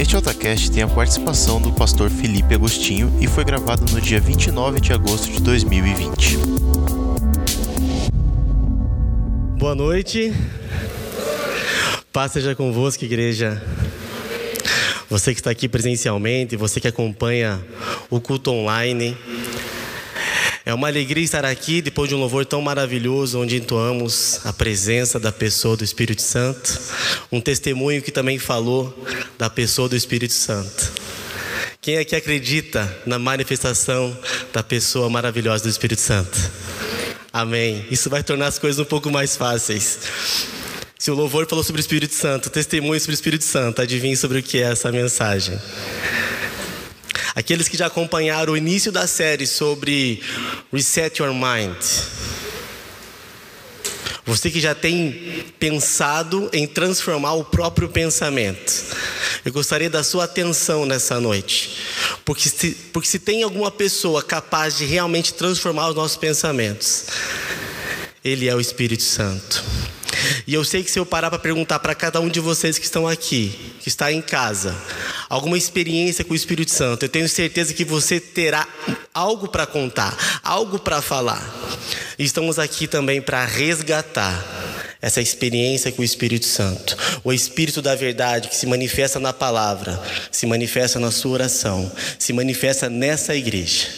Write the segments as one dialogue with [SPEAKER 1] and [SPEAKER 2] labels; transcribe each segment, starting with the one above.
[SPEAKER 1] Este AutoCast tem a participação do pastor Felipe Agostinho e foi gravado no dia 29 de agosto de 2020.
[SPEAKER 2] Boa noite. Paz seja convosco, igreja. Você que está aqui presencialmente, você que acompanha o culto online. É uma alegria estar aqui depois de um louvor tão maravilhoso, onde entoamos a presença da pessoa do Espírito Santo. Um testemunho que também falou da pessoa do Espírito Santo. Quem aqui acredita na manifestação da pessoa maravilhosa do Espírito Santo? Amém. Isso vai tornar as coisas um pouco mais fáceis. Se o louvor falou sobre o Espírito Santo, testemunho sobre o Espírito Santo, adivinhe sobre o que é essa mensagem. Aqueles que já acompanharam o início da série sobre Reset Your Mind. Você que já tem pensado em transformar o próprio pensamento. Eu gostaria da sua atenção nessa noite. Porque se, porque se tem alguma pessoa capaz de realmente transformar os nossos pensamentos, Ele é o Espírito Santo. E eu sei que se eu parar para perguntar para cada um de vocês que estão aqui, que está em casa, alguma experiência com o Espírito Santo, eu tenho certeza que você terá algo para contar, algo para falar. E estamos aqui também para resgatar essa experiência com o Espírito Santo, o Espírito da verdade que se manifesta na palavra, se manifesta na sua oração, se manifesta nessa igreja.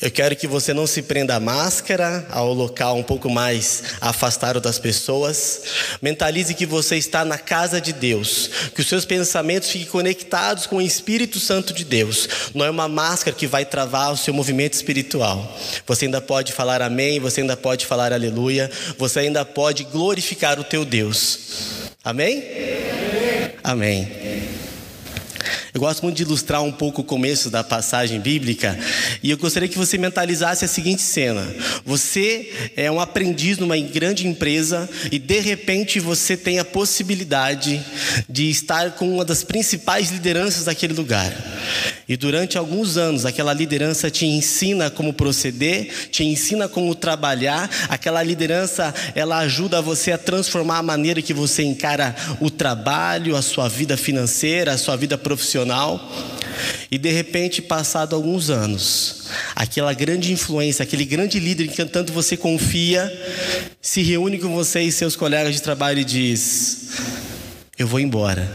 [SPEAKER 2] Eu quero que você não se prenda à máscara, ao local um pouco mais afastado das pessoas. Mentalize que você está na casa de Deus, que os seus pensamentos fiquem conectados com o Espírito Santo de Deus. Não é uma máscara que vai travar o seu movimento espiritual. Você ainda pode falar amém, você ainda pode falar aleluia, você ainda pode glorificar o teu Deus. Amém? Amém. Eu gosto muito de ilustrar um pouco o começo da passagem bíblica e eu gostaria que você mentalizasse a seguinte cena: você é um aprendiz numa grande empresa e de repente você tem a possibilidade de estar com uma das principais lideranças daquele lugar. E durante alguns anos, aquela liderança te ensina como proceder, te ensina como trabalhar. Aquela liderança, ela ajuda você a transformar a maneira que você encara o trabalho, a sua vida financeira, a sua vida profissional. E de repente, passado alguns anos, aquela grande influência, aquele grande líder em que tanto você confia, se reúne com você e seus colegas de trabalho e diz: Eu vou embora.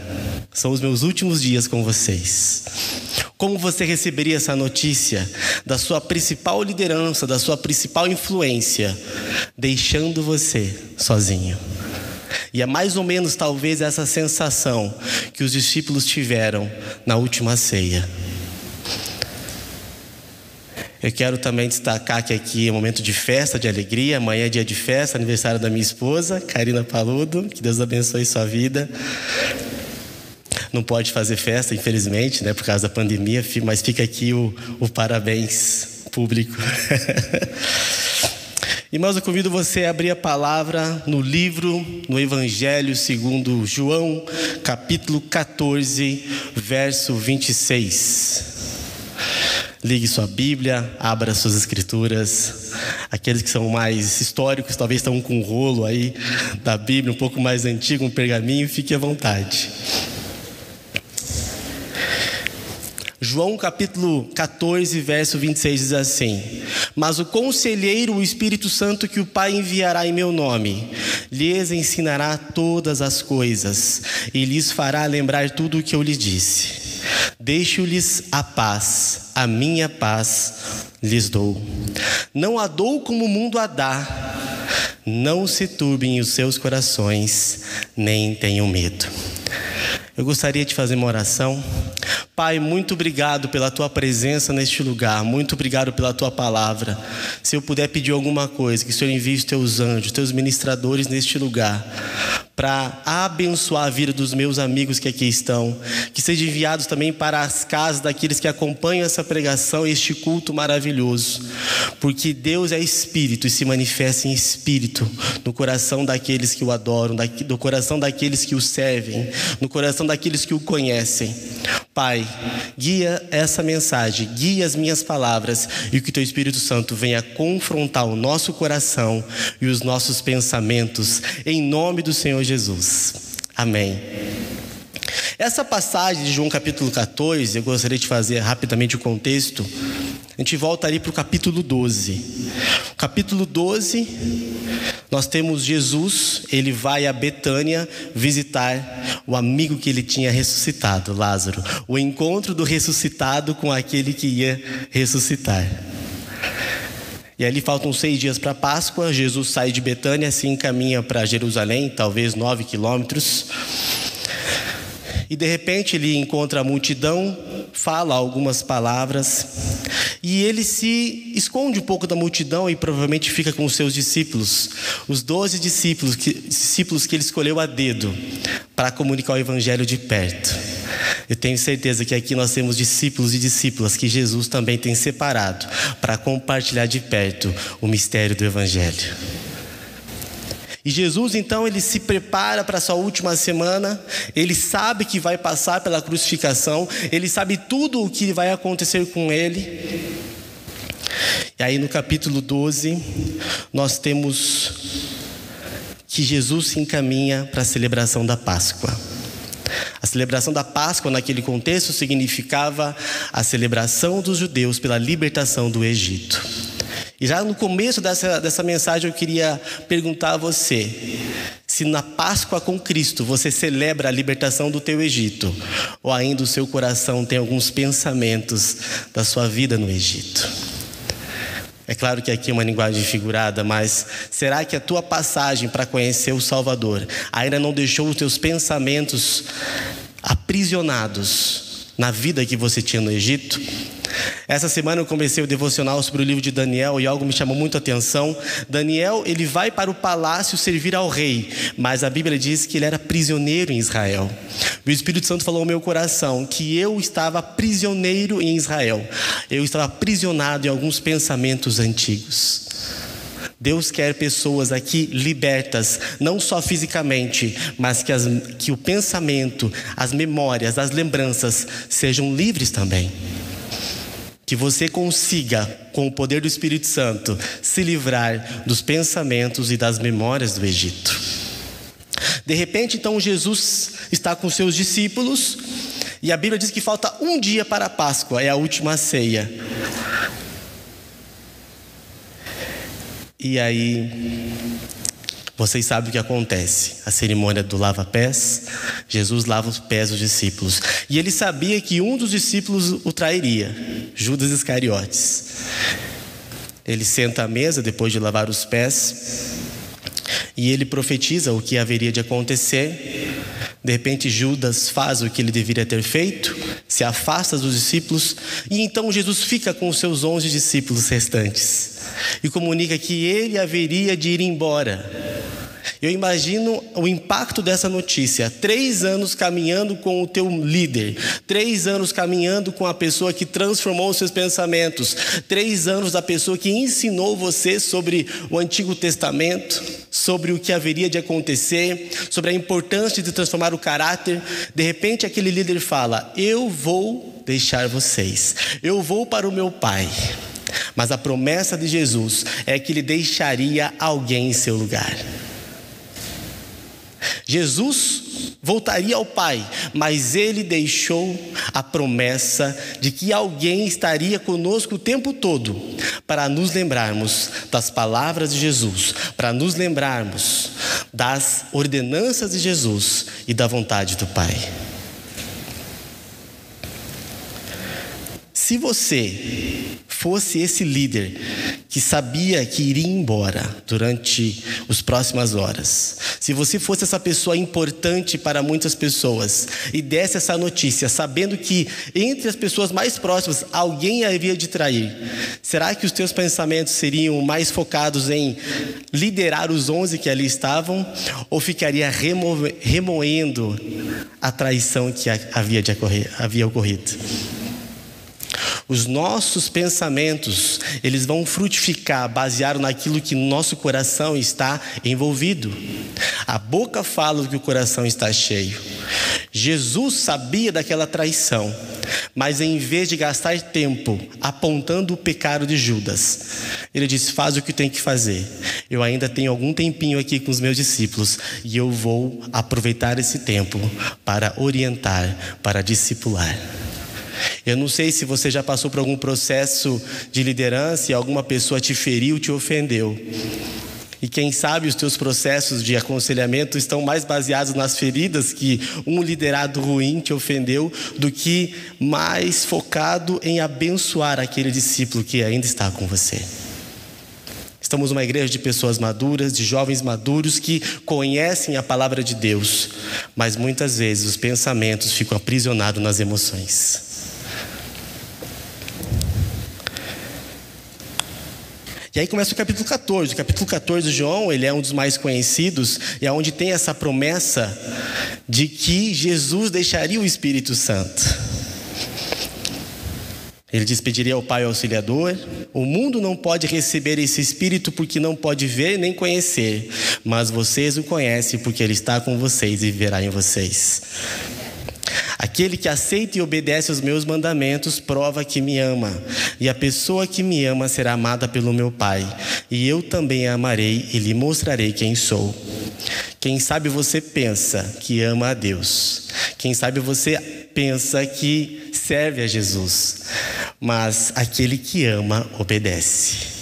[SPEAKER 2] São os meus últimos dias com vocês. Como você receberia essa notícia da sua principal liderança, da sua principal influência, deixando você sozinho? E é mais ou menos talvez essa sensação que os discípulos tiveram na última ceia. Eu quero também destacar que aqui é momento de festa, de alegria. Amanhã é dia de festa, aniversário da minha esposa, Karina Paludo. Que Deus abençoe sua vida. Não pode fazer festa, infelizmente, né, por causa da pandemia, mas fica aqui o, o parabéns público. Irmãos, eu convido você a abrir a palavra no livro, no Evangelho segundo João, capítulo 14, verso 26. Ligue sua Bíblia, abra suas escrituras. Aqueles que são mais históricos, talvez estão com um rolo aí da Bíblia, um pouco mais antigo, um pergaminho, fique à vontade. João capítulo 14, verso 26 diz assim: Mas o conselheiro, o Espírito Santo que o Pai enviará em meu nome, lhes ensinará todas as coisas e lhes fará lembrar tudo o que eu lhes disse. Deixo-lhes a paz, a minha paz lhes dou. Não a dou como o mundo a dá. Não se turbem os seus corações, nem tenham medo. Eu gostaria de fazer uma oração. Pai, muito obrigado pela tua presença neste lugar, muito obrigado pela tua palavra. Se eu puder pedir alguma coisa, que o Senhor envie os teus anjos, os teus ministradores neste lugar, para abençoar a vida dos meus amigos que aqui estão, que sejam enviados também para as casas daqueles que acompanham essa pregação, este culto maravilhoso, porque Deus é espírito e se manifesta em espírito no coração daqueles que o adoram, no coração daqueles que o servem, no coração daqueles que o conhecem. Pai, guia essa mensagem, guia as minhas palavras e que o teu Espírito Santo venha confrontar o nosso coração e os nossos pensamentos, em nome do Senhor Jesus. Amém. Essa passagem de João capítulo 14, eu gostaria de fazer rapidamente o contexto. A gente volta ali para o capítulo 12. Capítulo 12, nós temos Jesus, ele vai a Betânia visitar o amigo que ele tinha ressuscitado, Lázaro. O encontro do ressuscitado com aquele que ia ressuscitar. E ali faltam seis dias para Páscoa. Jesus sai de Betânia, se encaminha para Jerusalém, talvez nove quilômetros. E de repente ele encontra a multidão, fala algumas palavras, e ele se esconde um pouco da multidão e provavelmente fica com os seus discípulos, os doze discípulos que, discípulos que ele escolheu a dedo para comunicar o evangelho de perto. Eu tenho certeza que aqui nós temos discípulos e discípulas que Jesus também tem separado para compartilhar de perto o mistério do Evangelho. E Jesus então ele se prepara para sua última semana, ele sabe que vai passar pela crucificação, ele sabe tudo o que vai acontecer com ele. E aí no capítulo 12, nós temos que Jesus se encaminha para a celebração da Páscoa. A celebração da Páscoa, naquele contexto, significava a celebração dos judeus pela libertação do Egito. E já no começo dessa, dessa mensagem eu queria perguntar a você: se na Páscoa com Cristo você celebra a libertação do teu Egito, ou ainda o seu coração tem alguns pensamentos da sua vida no Egito? É claro que aqui é uma linguagem figurada, mas será que a tua passagem para conhecer o Salvador ainda não deixou os teus pensamentos aprisionados na vida que você tinha no Egito? Essa semana eu comecei o devocional sobre o livro de Daniel e algo me chamou muito a atenção. Daniel, ele vai para o palácio servir ao rei, mas a Bíblia diz que ele era prisioneiro em Israel. O Espírito Santo falou ao meu coração que eu estava prisioneiro em Israel. Eu estava aprisionado em alguns pensamentos antigos. Deus quer pessoas aqui libertas, não só fisicamente, mas que, as, que o pensamento, as memórias, as lembranças sejam livres também. Que você consiga, com o poder do Espírito Santo, se livrar dos pensamentos e das memórias do Egito. De repente, então, Jesus está com seus discípulos e a Bíblia diz que falta um dia para a Páscoa, é a última ceia. E aí, vocês sabem o que acontece. A cerimônia do lava-pés, Jesus lava os pés dos discípulos. E ele sabia que um dos discípulos o trairia, Judas Iscariotes. Ele senta à mesa depois de lavar os pés e ele profetiza o que haveria de acontecer. De repente, Judas faz o que ele deveria ter feito, se afasta dos discípulos, e então Jesus fica com os seus onze discípulos restantes e comunica que ele haveria de ir embora. Eu imagino o impacto dessa notícia. Três anos caminhando com o teu líder, três anos caminhando com a pessoa que transformou os seus pensamentos, três anos da pessoa que ensinou você sobre o Antigo Testamento, sobre o que haveria de acontecer, sobre a importância de transformar o caráter. De repente, aquele líder fala: Eu vou deixar vocês, eu vou para o meu pai. Mas a promessa de Jesus é que ele deixaria alguém em seu lugar. Jesus voltaria ao Pai, mas ele deixou a promessa de que alguém estaria conosco o tempo todo para nos lembrarmos das palavras de Jesus, para nos lembrarmos das ordenanças de Jesus e da vontade do Pai. Se você fosse esse líder que sabia que iria embora durante as próximas horas, se você fosse essa pessoa importante para muitas pessoas e desse essa notícia, sabendo que entre as pessoas mais próximas alguém havia de trair, será que os teus pensamentos seriam mais focados em liderar os onze que ali estavam ou ficaria remoendo a traição que havia, de ocorrer, havia ocorrido? Os nossos pensamentos, eles vão frutificar baseado naquilo que nosso coração está envolvido. A boca fala do que o coração está cheio. Jesus sabia daquela traição, mas em vez de gastar tempo apontando o pecado de Judas, ele disse: Faz o que tem que fazer. Eu ainda tenho algum tempinho aqui com os meus discípulos e eu vou aproveitar esse tempo para orientar, para discipular. Eu não sei se você já passou por algum processo de liderança e alguma pessoa te feriu, te ofendeu. E quem sabe os teus processos de aconselhamento estão mais baseados nas feridas que um liderado ruim te ofendeu do que mais focado em abençoar aquele discípulo que ainda está com você. Estamos uma igreja de pessoas maduras, de jovens maduros que conhecem a palavra de Deus, mas muitas vezes os pensamentos ficam aprisionados nas emoções. E aí começa o capítulo 14. O capítulo 14 de João, ele é um dos mais conhecidos e é onde tem essa promessa de que Jesus deixaria o Espírito Santo. Ele diz: Pediria ao Pai auxiliador. O mundo não pode receber esse Espírito porque não pode ver nem conhecer, mas vocês o conhecem porque ele está com vocês e viverá em vocês. Aquele que aceita e obedece os meus mandamentos prova que me ama, e a pessoa que me ama será amada pelo meu Pai, e eu também a amarei e lhe mostrarei quem sou. Quem sabe você pensa que ama a Deus, quem sabe você pensa que serve a Jesus, mas aquele que ama obedece.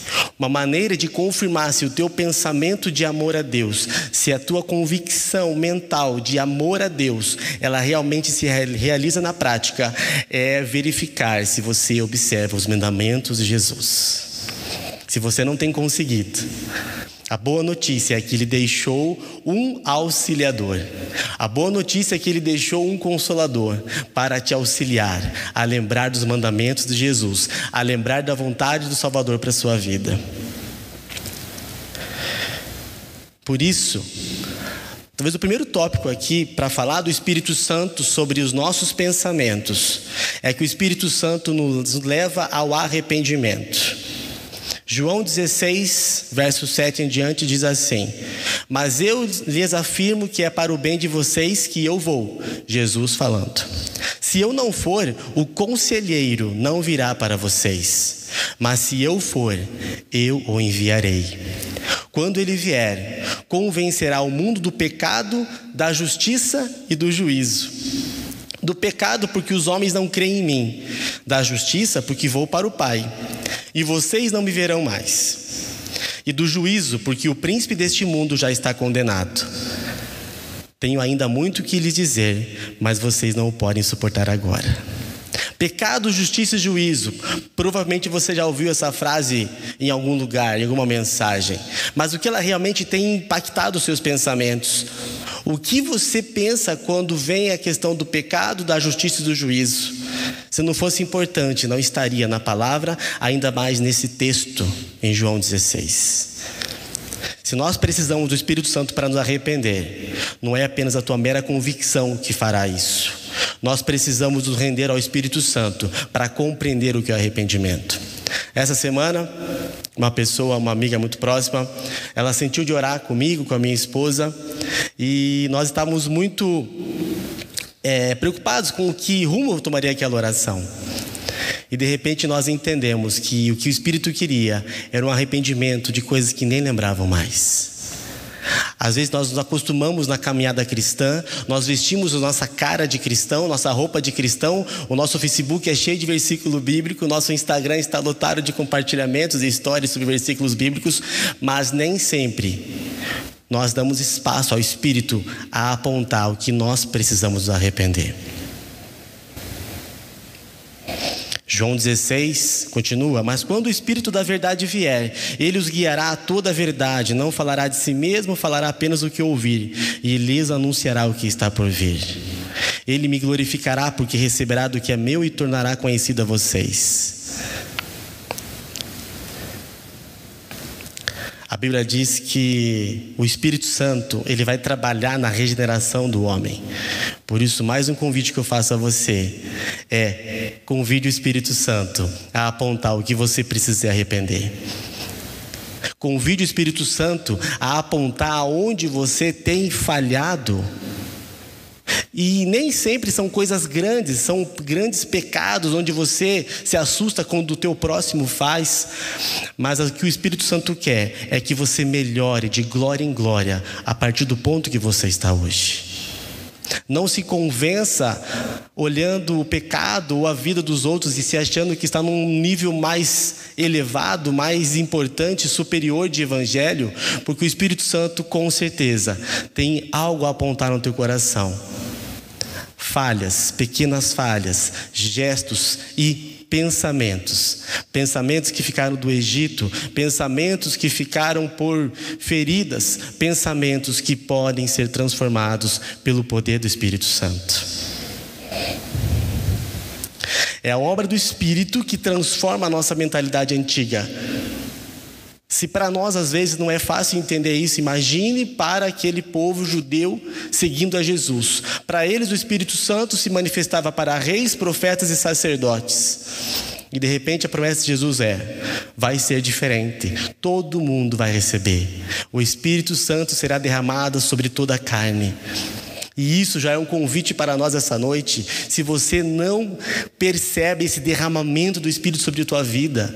[SPEAKER 2] Uma maneira de confirmar se o teu pensamento de amor a Deus, se a tua convicção mental de amor a Deus, ela realmente se realiza na prática, é verificar se você observa os mandamentos de Jesus. Se você não tem conseguido, a boa notícia é que ele deixou um auxiliador. A boa notícia é que ele deixou um consolador para te auxiliar a lembrar dos mandamentos de Jesus, a lembrar da vontade do Salvador para a sua vida. Por isso, talvez o primeiro tópico aqui para falar do Espírito Santo sobre os nossos pensamentos é que o Espírito Santo nos leva ao arrependimento. João 16, verso 7 em diante diz assim: Mas eu lhes afirmo que é para o bem de vocês que eu vou. Jesus falando. Se eu não for, o conselheiro não virá para vocês. Mas se eu for, eu o enviarei. Quando ele vier, convencerá o mundo do pecado, da justiça e do juízo. Do pecado, porque os homens não creem em mim. Da justiça, porque vou para o Pai e vocês não me verão mais. E do juízo, porque o príncipe deste mundo já está condenado. Tenho ainda muito que lhes dizer, mas vocês não o podem suportar agora. Pecado, justiça e juízo. Provavelmente você já ouviu essa frase em algum lugar, em alguma mensagem. Mas o que ela realmente tem impactado os seus pensamentos? O que você pensa quando vem a questão do pecado, da justiça e do juízo? Se não fosse importante, não estaria na palavra, ainda mais nesse texto em João 16. Se nós precisamos do Espírito Santo para nos arrepender, não é apenas a tua mera convicção que fará isso. Nós precisamos nos render ao Espírito Santo para compreender o que é arrependimento. Essa semana, uma pessoa, uma amiga muito próxima, ela sentiu de orar comigo, com a minha esposa, e nós estávamos muito é, preocupados com o que rumo tomaria aquela oração. E de repente nós entendemos que o que o Espírito queria era um arrependimento de coisas que nem lembravam mais. Às vezes nós nos acostumamos na caminhada cristã, nós vestimos a nossa cara de cristão, nossa roupa de cristão, o nosso Facebook é cheio de versículo bíblico, o nosso Instagram está lotado de compartilhamentos e histórias sobre versículos bíblicos, mas nem sempre nós damos espaço ao Espírito a apontar o que nós precisamos arrepender. João 16 continua: Mas quando o Espírito da Verdade vier, ele os guiará a toda a verdade, não falará de si mesmo, falará apenas o que ouvir, e lhes anunciará o que está por vir. Ele me glorificará, porque receberá do que é meu e tornará conhecido a vocês. A Bíblia diz que o Espírito Santo, ele vai trabalhar na regeneração do homem. Por isso, mais um convite que eu faço a você é convide o Espírito Santo a apontar o que você precisa se arrepender. Convide o Espírito Santo a apontar aonde você tem falhado. E nem sempre são coisas grandes, são grandes pecados onde você se assusta quando o teu próximo faz. Mas o que o Espírito Santo quer é que você melhore de glória em glória a partir do ponto que você está hoje. Não se convença olhando o pecado ou a vida dos outros e se achando que está num nível mais elevado, mais importante, superior de evangelho, porque o Espírito Santo com certeza tem algo a apontar no teu coração. Falhas, pequenas falhas, gestos e pensamentos. Pensamentos que ficaram do Egito, pensamentos que ficaram por feridas, pensamentos que podem ser transformados pelo poder do Espírito Santo. É a obra do Espírito que transforma a nossa mentalidade antiga. Se para nós às vezes não é fácil entender isso, imagine para aquele povo judeu seguindo a Jesus. Para eles o Espírito Santo se manifestava para reis, profetas e sacerdotes. E de repente a promessa de Jesus é: vai ser diferente, todo mundo vai receber. O Espírito Santo será derramado sobre toda a carne. E isso já é um convite para nós essa noite. Se você não percebe esse derramamento do Espírito sobre a tua vida,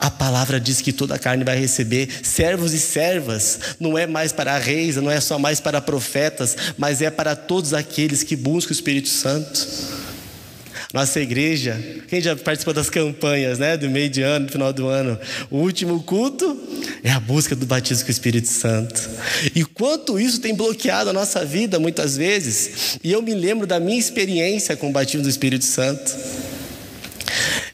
[SPEAKER 2] a palavra diz que toda a carne vai receber servos e servas. Não é mais para reis, não é só mais para profetas, mas é para todos aqueles que buscam o Espírito Santo. Nossa igreja, quem já participou das campanhas, né, do meio de ano, do final do ano, o último culto é a busca do batismo com o Espírito Santo. E quanto isso tem bloqueado a nossa vida muitas vezes, e eu me lembro da minha experiência com o batismo do Espírito Santo.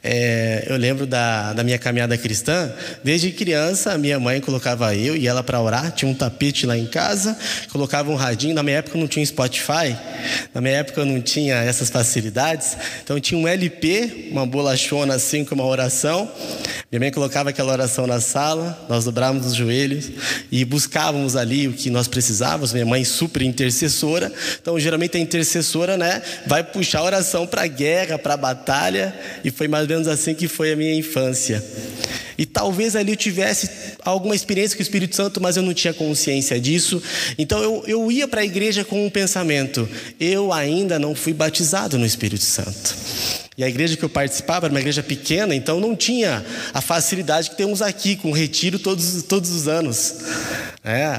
[SPEAKER 2] É, eu lembro da, da minha caminhada cristã, desde criança, minha mãe colocava eu e ela para orar, tinha um tapete lá em casa, colocava um radinho. Na minha época não tinha Spotify, na minha época não tinha essas facilidades, então tinha um LP, uma bolachona assim com uma oração. Minha mãe colocava aquela oração na sala, nós dobrávamos os joelhos e buscávamos ali o que nós precisávamos. Minha mãe super intercessora, então geralmente a intercessora, né, vai puxar a oração para guerra, para batalha, e foi mais menos assim que foi a minha infância. E talvez ali eu tivesse alguma experiência com o Espírito Santo, mas eu não tinha consciência disso. Então eu, eu ia para a igreja com um pensamento: eu ainda não fui batizado no Espírito Santo. E a igreja que eu participava era uma igreja pequena, então não tinha a facilidade que temos aqui, com retiro todos, todos os anos. É,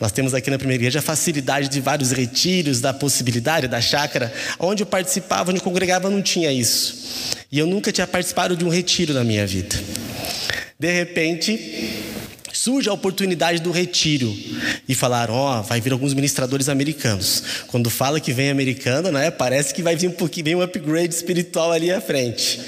[SPEAKER 2] nós temos aqui na primeira igreja a facilidade de vários retiros, da possibilidade da chácara. Onde eu participava, onde eu congregava, não tinha isso. E eu nunca tinha participado de um retiro na minha vida. De repente, surge a oportunidade do retiro e falaram, ó, oh, vai vir alguns ministradores americanos. Quando fala que vem americano, né, parece que vai vir um pouquinho, vem um upgrade espiritual ali à frente.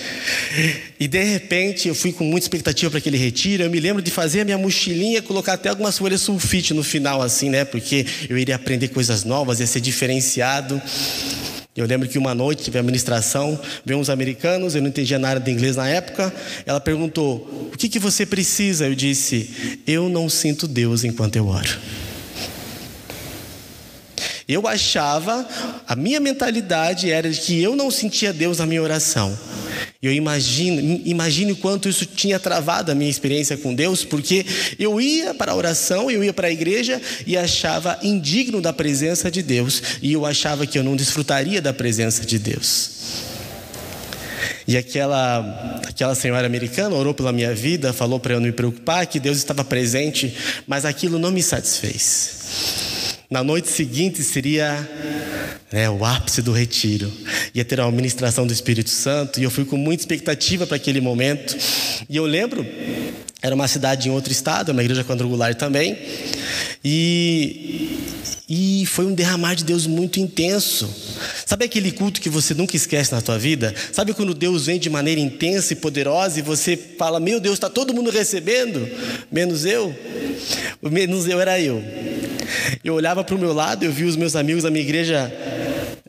[SPEAKER 2] E de repente eu fui com muita expectativa para aquele retiro. Eu me lembro de fazer a minha mochilinha, colocar até algumas folhas sulfite no final, assim, né, porque eu iria aprender coisas novas, ia ser diferenciado. Eu lembro que uma noite tive a ministração, veio uns americanos, eu não entendia nada de inglês na época. Ela perguntou: O que, que você precisa? Eu disse: Eu não sinto Deus enquanto eu oro. Eu achava, a minha mentalidade era de que eu não sentia Deus na minha oração. Eu imagino, imagino o quanto isso tinha travado a minha experiência com Deus, porque eu ia para a oração, eu ia para a igreja e achava indigno da presença de Deus, e eu achava que eu não desfrutaria da presença de Deus. E aquela, aquela senhora americana orou pela minha vida, falou para eu não me preocupar, que Deus estava presente, mas aquilo não me satisfez. Na noite seguinte seria né, o ápice do retiro. Ia ter uma ministração do Espírito Santo e eu fui com muita expectativa para aquele momento. E eu lembro, era uma cidade em outro estado, uma igreja quadrangular também. E, e foi um derramar de Deus muito intenso. Sabe aquele culto que você nunca esquece na tua vida? Sabe quando Deus vem de maneira intensa e poderosa e você fala: Meu Deus, está todo mundo recebendo, menos eu? Menos eu era eu. Eu olhava para o meu lado, eu vi os meus amigos da minha igreja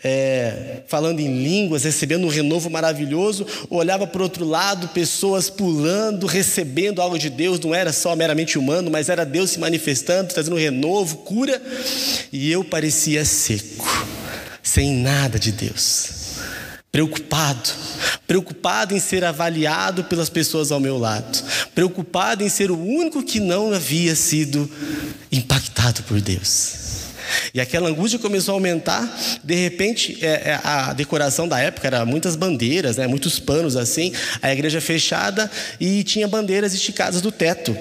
[SPEAKER 2] é, falando em línguas, recebendo um renovo maravilhoso, olhava para o outro lado, pessoas pulando, recebendo algo de Deus, não era só meramente humano, mas era Deus se manifestando, trazendo um renovo, cura, e eu parecia seco, sem nada de Deus, preocupado, preocupado em ser avaliado pelas pessoas ao meu lado, preocupado em ser o único que não havia sido impactado por Deus. E aquela angústia começou a aumentar. De repente, é, é, a decoração da época era muitas bandeiras, né, muitos panos assim. A igreja fechada e tinha bandeiras esticadas do teto.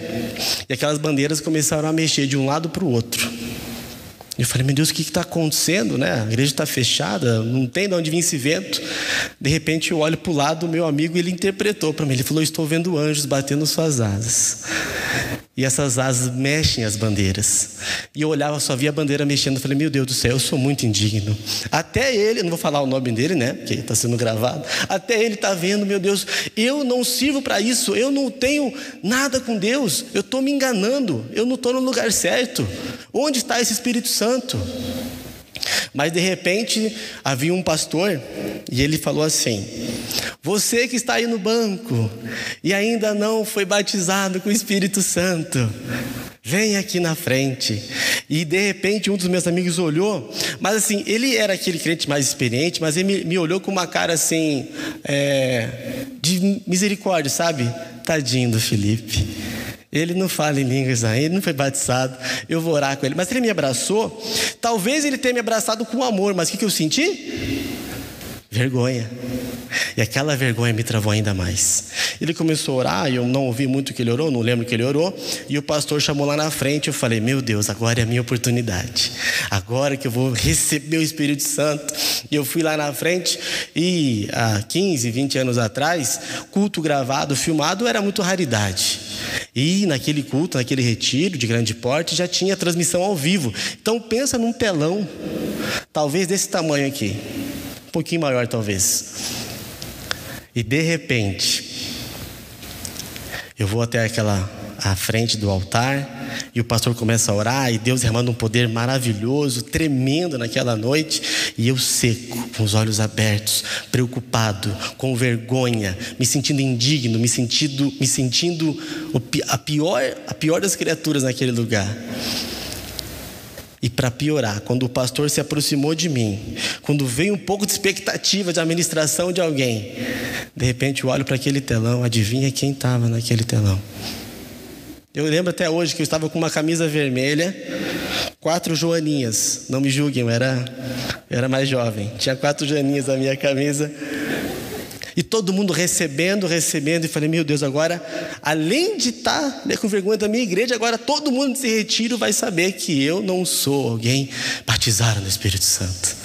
[SPEAKER 2] E aquelas bandeiras começaram a mexer de um lado para o outro. Eu falei, meu Deus, o que está acontecendo, né? A igreja está fechada, não tem de onde vir esse vento. De repente eu olho para o lado, o meu amigo, ele interpretou para mim. Ele falou, estou vendo anjos batendo suas asas. E essas asas mexem as bandeiras. E eu olhava, só via a bandeira mexendo. Eu falei, meu Deus do céu, eu sou muito indigno. Até ele, não vou falar o nome dele, né? Porque está sendo gravado. Até ele está vendo, meu Deus, eu não sirvo para isso. Eu não tenho nada com Deus. Eu estou me enganando. Eu não estou no lugar certo. Onde está esse Espírito Santo? Mas de repente havia um pastor e ele falou assim: Você que está aí no banco e ainda não foi batizado com o Espírito Santo, vem aqui na frente. E de repente um dos meus amigos olhou, mas assim, ele era aquele crente mais experiente, mas ele me, olhou com uma cara assim, é, de misericórdia, sabe? Tadinho do Felipe. Ele não fala em línguas ainda, ele não foi batizado. Eu vou orar com ele. Mas ele me abraçou. Talvez ele tenha me abraçado com amor, mas o que, que eu senti? Vergonha. E aquela vergonha me travou ainda mais. Ele começou a orar, e eu não ouvi muito que ele orou, não lembro que ele orou. E o pastor chamou lá na frente. Eu falei: Meu Deus, agora é a minha oportunidade. Agora que eu vou receber o Espírito Santo. E eu fui lá na frente. E há 15, 20 anos atrás, culto gravado, filmado era muito raridade. E naquele culto, naquele retiro de grande porte, já tinha transmissão ao vivo. Então pensa num telão, talvez desse tamanho aqui, pouquinho maior talvez. E de repente, eu vou até aquela à frente do altar e o pastor começa a orar e Deus derramando um poder maravilhoso, tremendo naquela noite, e eu seco, com os olhos abertos, preocupado, com vergonha, me sentindo indigno, me sentindo, me sentindo a pior, a pior das criaturas naquele lugar. E para piorar, quando o pastor se aproximou de mim, quando veio um pouco de expectativa de administração de alguém, de repente eu olho para aquele telão, adivinha quem estava naquele telão? Eu lembro até hoje que eu estava com uma camisa vermelha, quatro joaninhas. Não me julguem, eu era, eu era mais jovem. Tinha quatro joaninhas na minha camisa. E todo mundo recebendo, recebendo, e falei, meu Deus, agora, além de estar né, com vergonha da minha igreja, agora todo mundo nesse retiro vai saber que eu não sou alguém batizado no Espírito Santo.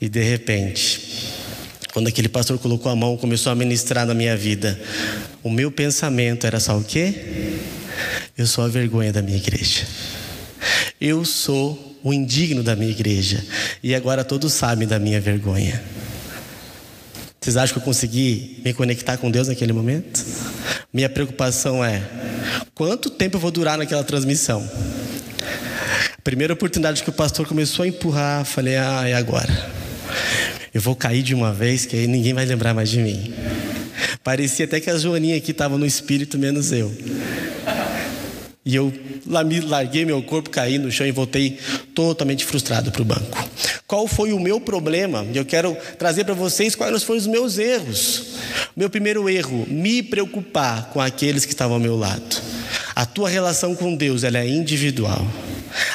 [SPEAKER 2] E de repente, quando aquele pastor colocou a mão, começou a ministrar na minha vida, o meu pensamento era só o quê? Eu sou a vergonha da minha igreja. Eu sou o indigno da minha igreja. E agora todos sabem da minha vergonha. Vocês acham que eu consegui me conectar com Deus naquele momento? Minha preocupação é: quanto tempo eu vou durar naquela transmissão? Primeira oportunidade que o pastor começou a empurrar, falei: ah, é agora. Eu vou cair de uma vez, que aí ninguém vai lembrar mais de mim. Parecia até que a Joaninha aqui estava no espírito, menos eu. E eu larguei meu corpo, caí no chão e voltei totalmente frustrado para o banco. Qual foi o meu problema? Eu quero trazer para vocês quais foram os meus erros. Meu primeiro erro, me preocupar com aqueles que estavam ao meu lado. A tua relação com Deus ela é individual.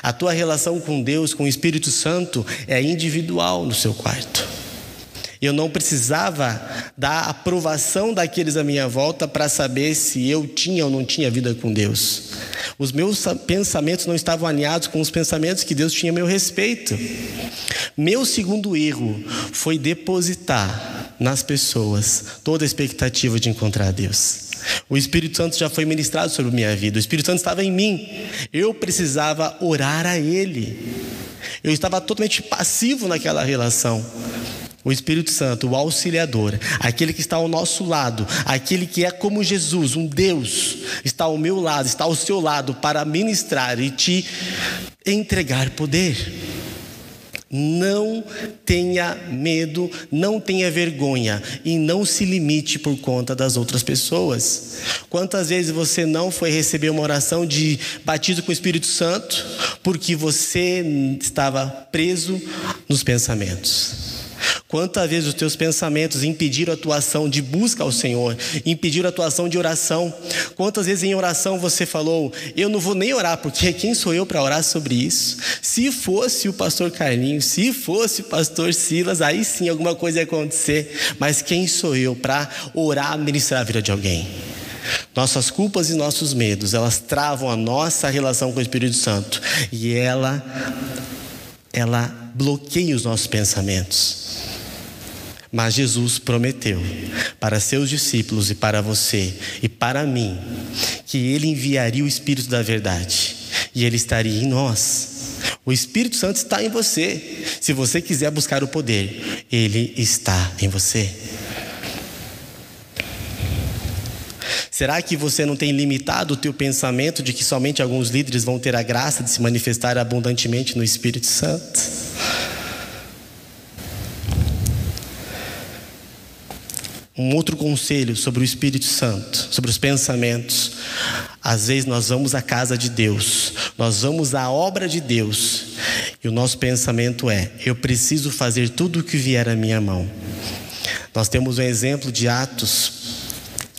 [SPEAKER 2] A tua relação com Deus, com o Espírito Santo, é individual no seu quarto. Eu não precisava da aprovação daqueles à minha volta para saber se eu tinha ou não tinha vida com Deus. Os meus pensamentos não estavam alinhados com os pensamentos que Deus tinha a meu respeito. Meu segundo erro foi depositar nas pessoas toda a expectativa de encontrar Deus. O Espírito Santo já foi ministrado sobre minha vida, o Espírito Santo estava em mim, eu precisava orar a Ele. Eu estava totalmente passivo naquela relação. O Espírito Santo, o auxiliador, aquele que está ao nosso lado, aquele que é como Jesus, um Deus, está ao meu lado, está ao seu lado para ministrar e te entregar poder. Não tenha medo, não tenha vergonha e não se limite por conta das outras pessoas. Quantas vezes você não foi receber uma oração de batismo com o Espírito Santo porque você estava preso nos pensamentos? Quantas vezes os teus pensamentos impediram a tua ação de busca ao Senhor, impediram a tua ação de oração? Quantas vezes em oração você falou: Eu não vou nem orar, porque quem sou eu para orar sobre isso? Se fosse o pastor Carlinhos, se fosse o pastor Silas, aí sim alguma coisa ia acontecer, mas quem sou eu para orar, ministrar a vida de alguém? Nossas culpas e nossos medos, elas travam a nossa relação com o Espírito Santo e ela ela bloqueia os nossos pensamentos. Mas Jesus prometeu para seus discípulos e para você e para mim que ele enviaria o Espírito da verdade e ele estaria em nós. O Espírito Santo está em você. Se você quiser buscar o poder, ele está em você. Será que você não tem limitado o teu pensamento de que somente alguns líderes vão ter a graça de se manifestar abundantemente no Espírito Santo? Um outro conselho sobre o Espírito Santo, sobre os pensamentos. Às vezes nós vamos à casa de Deus, nós vamos à obra de Deus, e o nosso pensamento é: eu preciso fazer tudo o que vier à minha mão. Nós temos um exemplo de Atos,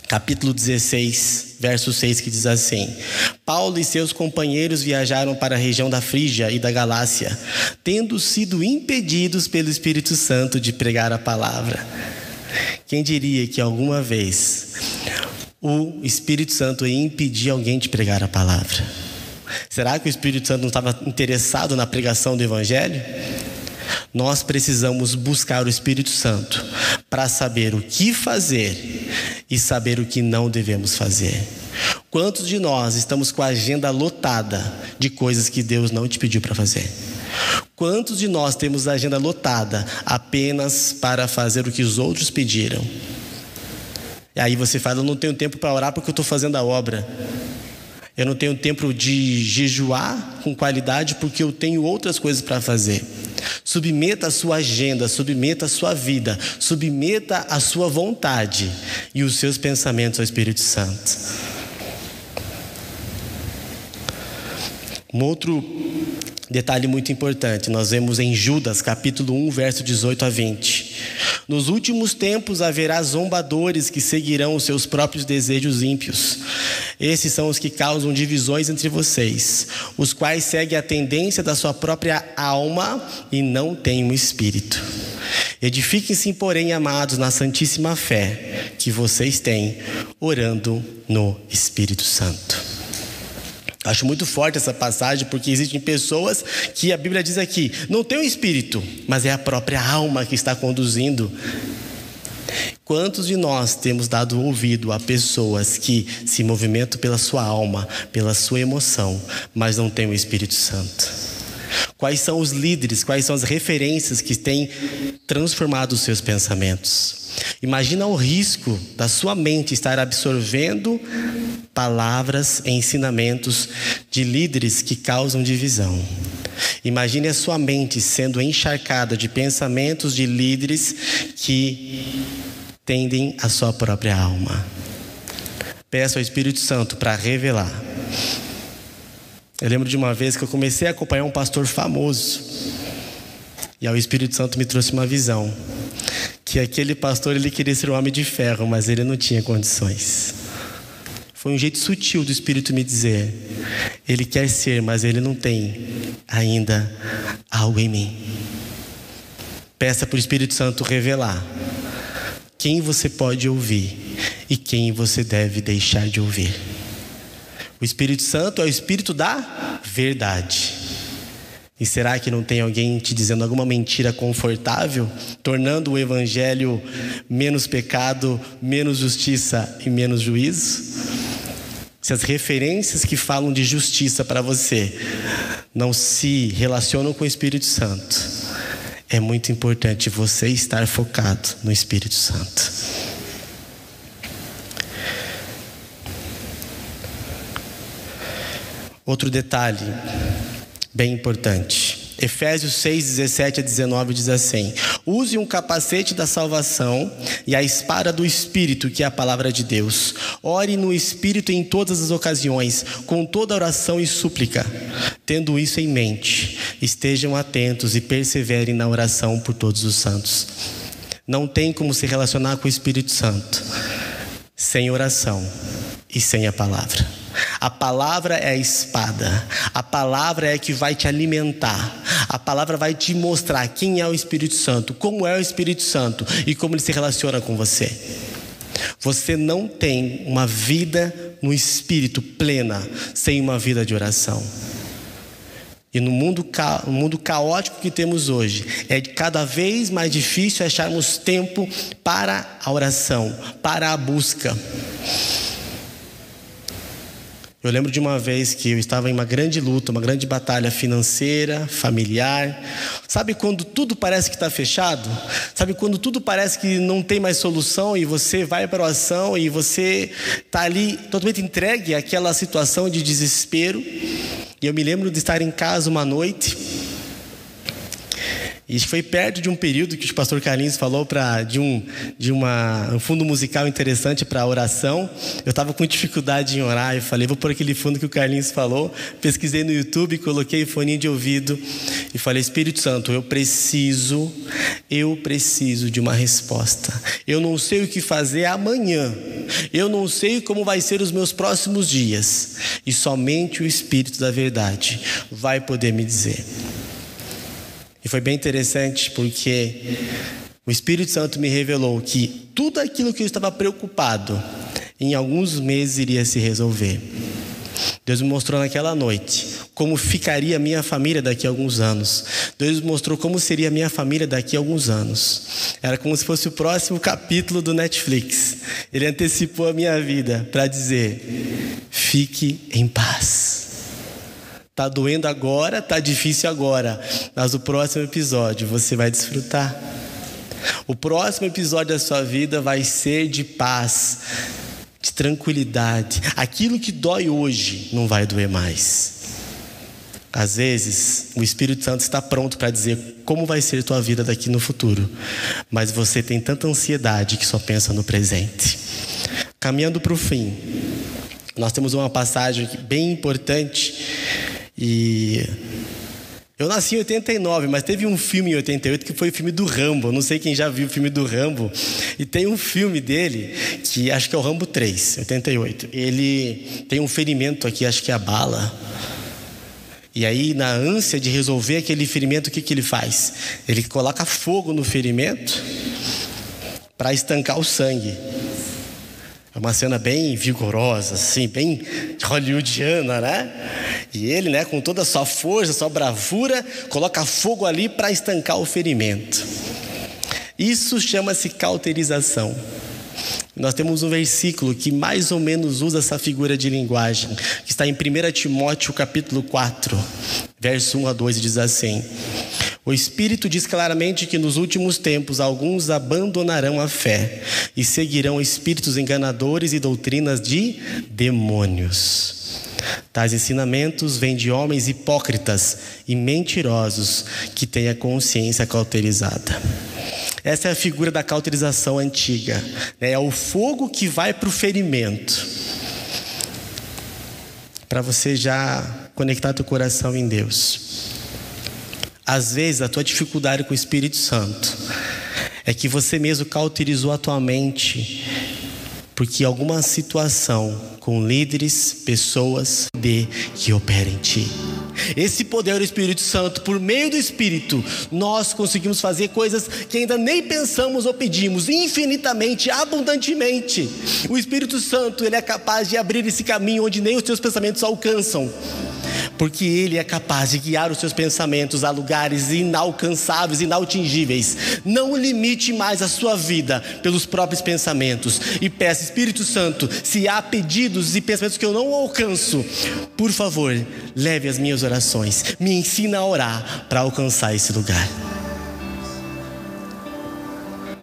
[SPEAKER 2] capítulo 16, verso 6, que diz assim: Paulo e seus companheiros viajaram para a região da Frígia e da Galácia, tendo sido impedidos pelo Espírito Santo de pregar a palavra. Quem diria que alguma vez o Espírito Santo ia impedir alguém de pregar a palavra? Será que o Espírito Santo não estava interessado na pregação do Evangelho? Nós precisamos buscar o Espírito Santo para saber o que fazer e saber o que não devemos fazer. Quantos de nós estamos com a agenda lotada de coisas que Deus não te pediu para fazer? Quantos de nós temos a agenda lotada apenas para fazer o que os outros pediram? E aí você fala: Eu não tenho tempo para orar porque eu estou fazendo a obra. Eu não tenho tempo de jejuar com qualidade porque eu tenho outras coisas para fazer. Submeta a sua agenda, submeta a sua vida, submeta a sua vontade e os seus pensamentos ao Espírito Santo. Um outro Detalhe muito importante, nós vemos em Judas, capítulo 1, verso 18 a 20. Nos últimos tempos haverá zombadores que seguirão os seus próprios desejos ímpios. Esses são os que causam divisões entre vocês, os quais seguem a tendência da sua própria alma e não têm o espírito. Edifiquem-se, porém, amados, na santíssima fé que vocês têm, orando no Espírito Santo. Acho muito forte essa passagem porque existem pessoas que a Bíblia diz aqui, não tem o espírito, mas é a própria alma que está conduzindo. Quantos de nós temos dado ouvido a pessoas que se movimentam pela sua alma, pela sua emoção, mas não têm o Espírito Santo? Quais são os líderes, quais são as referências que têm transformado os seus pensamentos? Imagina o risco da sua mente estar absorvendo palavras e ensinamentos de líderes que causam divisão. Imagine a sua mente sendo encharcada de pensamentos de líderes que tendem a sua própria alma. Peço ao Espírito Santo para revelar. Eu lembro de uma vez que eu comecei a acompanhar um pastor famoso. E o Espírito Santo me trouxe uma visão que aquele pastor ele queria ser um homem de ferro, mas ele não tinha condições. Foi um jeito sutil do Espírito me dizer: ele quer ser, mas ele não tem ainda algo em mim. Peça para o Espírito Santo revelar quem você pode ouvir e quem você deve deixar de ouvir. O Espírito Santo é o Espírito da verdade. E será que não tem alguém te dizendo alguma mentira confortável, tornando o evangelho menos pecado, menos justiça e menos juízo? Se as referências que falam de justiça para você não se relacionam com o Espírito Santo, é muito importante você estar focado no Espírito Santo. Outro detalhe bem importante. Efésios 6, 17 a 19 diz assim: Use um capacete da salvação e a espada do Espírito, que é a palavra de Deus. Ore no Espírito em todas as ocasiões, com toda oração e súplica. Tendo isso em mente, estejam atentos e perseverem na oração por todos os santos. Não tem como se relacionar com o Espírito Santo sem oração e sem a palavra. A palavra é a espada, a palavra é que vai te alimentar, a palavra vai te mostrar quem é o Espírito Santo, como é o Espírito Santo e como ele se relaciona com você. Você não tem uma vida no Espírito plena sem uma vida de oração. E no mundo, ca... no mundo caótico que temos hoje, é cada vez mais difícil acharmos tempo para a oração, para a busca. Eu lembro de uma vez que eu estava em uma grande luta, uma grande batalha financeira, familiar. Sabe quando tudo parece que está fechado? Sabe quando tudo parece que não tem mais solução e você vai para a oração e você está ali totalmente entregue àquela situação de desespero? E eu me lembro de estar em casa uma noite e foi perto de um período que o pastor Carlinhos falou para de um de uma, um fundo musical interessante para oração. Eu estava com dificuldade em orar, eu falei, vou por aquele fundo que o Carlinhos falou. Pesquisei no YouTube, coloquei fone de ouvido e falei, Espírito Santo, eu preciso, eu preciso de uma resposta. Eu não sei o que fazer amanhã. Eu não sei como vai ser os meus próximos dias. E somente o Espírito da verdade vai poder me dizer. E foi bem interessante porque o Espírito Santo me revelou que tudo aquilo que eu estava preocupado, em alguns meses iria se resolver. Deus me mostrou naquela noite como ficaria a minha família daqui a alguns anos. Deus me mostrou como seria a minha família daqui a alguns anos. Era como se fosse o próximo capítulo do Netflix. Ele antecipou a minha vida para dizer: fique em paz. Tá doendo agora, tá difícil agora, mas o próximo episódio você vai desfrutar. O próximo episódio da sua vida vai ser de paz, de tranquilidade. Aquilo que dói hoje não vai doer mais. Às vezes, o Espírito Santo está pronto para dizer como vai ser tua vida daqui no futuro, mas você tem tanta ansiedade que só pensa no presente. Caminhando para o fim, nós temos uma passagem bem importante e eu nasci em 89, mas teve um filme em 88 que foi o filme do Rambo. Não sei quem já viu o filme do Rambo. E tem um filme dele, que acho que é o Rambo 3, 88. Ele tem um ferimento aqui, acho que é a bala. E aí, na ânsia de resolver aquele ferimento, o que, que ele faz? Ele coloca fogo no ferimento para estancar o sangue. É uma cena bem vigorosa, assim, bem hollywoodiana, né? E ele, né, com toda a sua força, sua bravura, coloca fogo ali para estancar o ferimento. Isso chama-se cauterização. Nós temos um versículo que mais ou menos usa essa figura de linguagem, que está em 1 Timóteo capítulo 4, verso 1 a 2, e diz assim: o Espírito diz claramente que nos últimos tempos alguns abandonarão a fé e seguirão espíritos enganadores e doutrinas de demônios. Tais ensinamentos vêm de homens hipócritas e mentirosos que têm a consciência cauterizada. Essa é a figura da cauterização antiga. Né? É o fogo que vai para o ferimento. Para você já conectar teu coração em Deus. Às vezes a tua dificuldade com o Espírito Santo é que você mesmo cauterizou a tua mente porque alguma situação com líderes, pessoas, de que opera em ti. Esse poder do Espírito Santo, por meio do Espírito, nós conseguimos fazer coisas que ainda nem pensamos ou pedimos, infinitamente, abundantemente. O Espírito Santo, ele é capaz de abrir esse caminho onde nem os teus pensamentos alcançam porque Ele é capaz de guiar os seus pensamentos a lugares inalcançáveis, inatingíveis. Não limite mais a sua vida pelos próprios pensamentos e peça, Espírito Santo, se há pedidos e pensamentos que eu não alcanço, por favor, leve as minhas orações, me ensina a orar para alcançar esse lugar.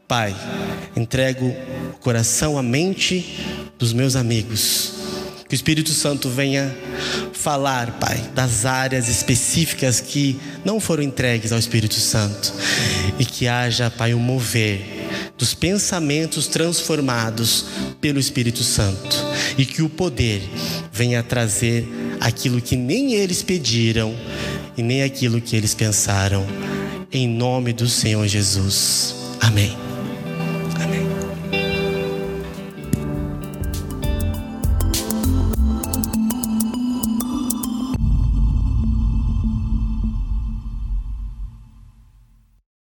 [SPEAKER 2] Pai, entrego o coração, a mente dos meus amigos que o Espírito Santo venha falar, Pai, das áreas específicas que não foram entregues ao Espírito Santo. E que haja, Pai, um mover dos pensamentos transformados pelo Espírito Santo. E que o poder venha trazer aquilo que nem eles pediram e nem aquilo que eles pensaram. Em nome do Senhor Jesus. Amém.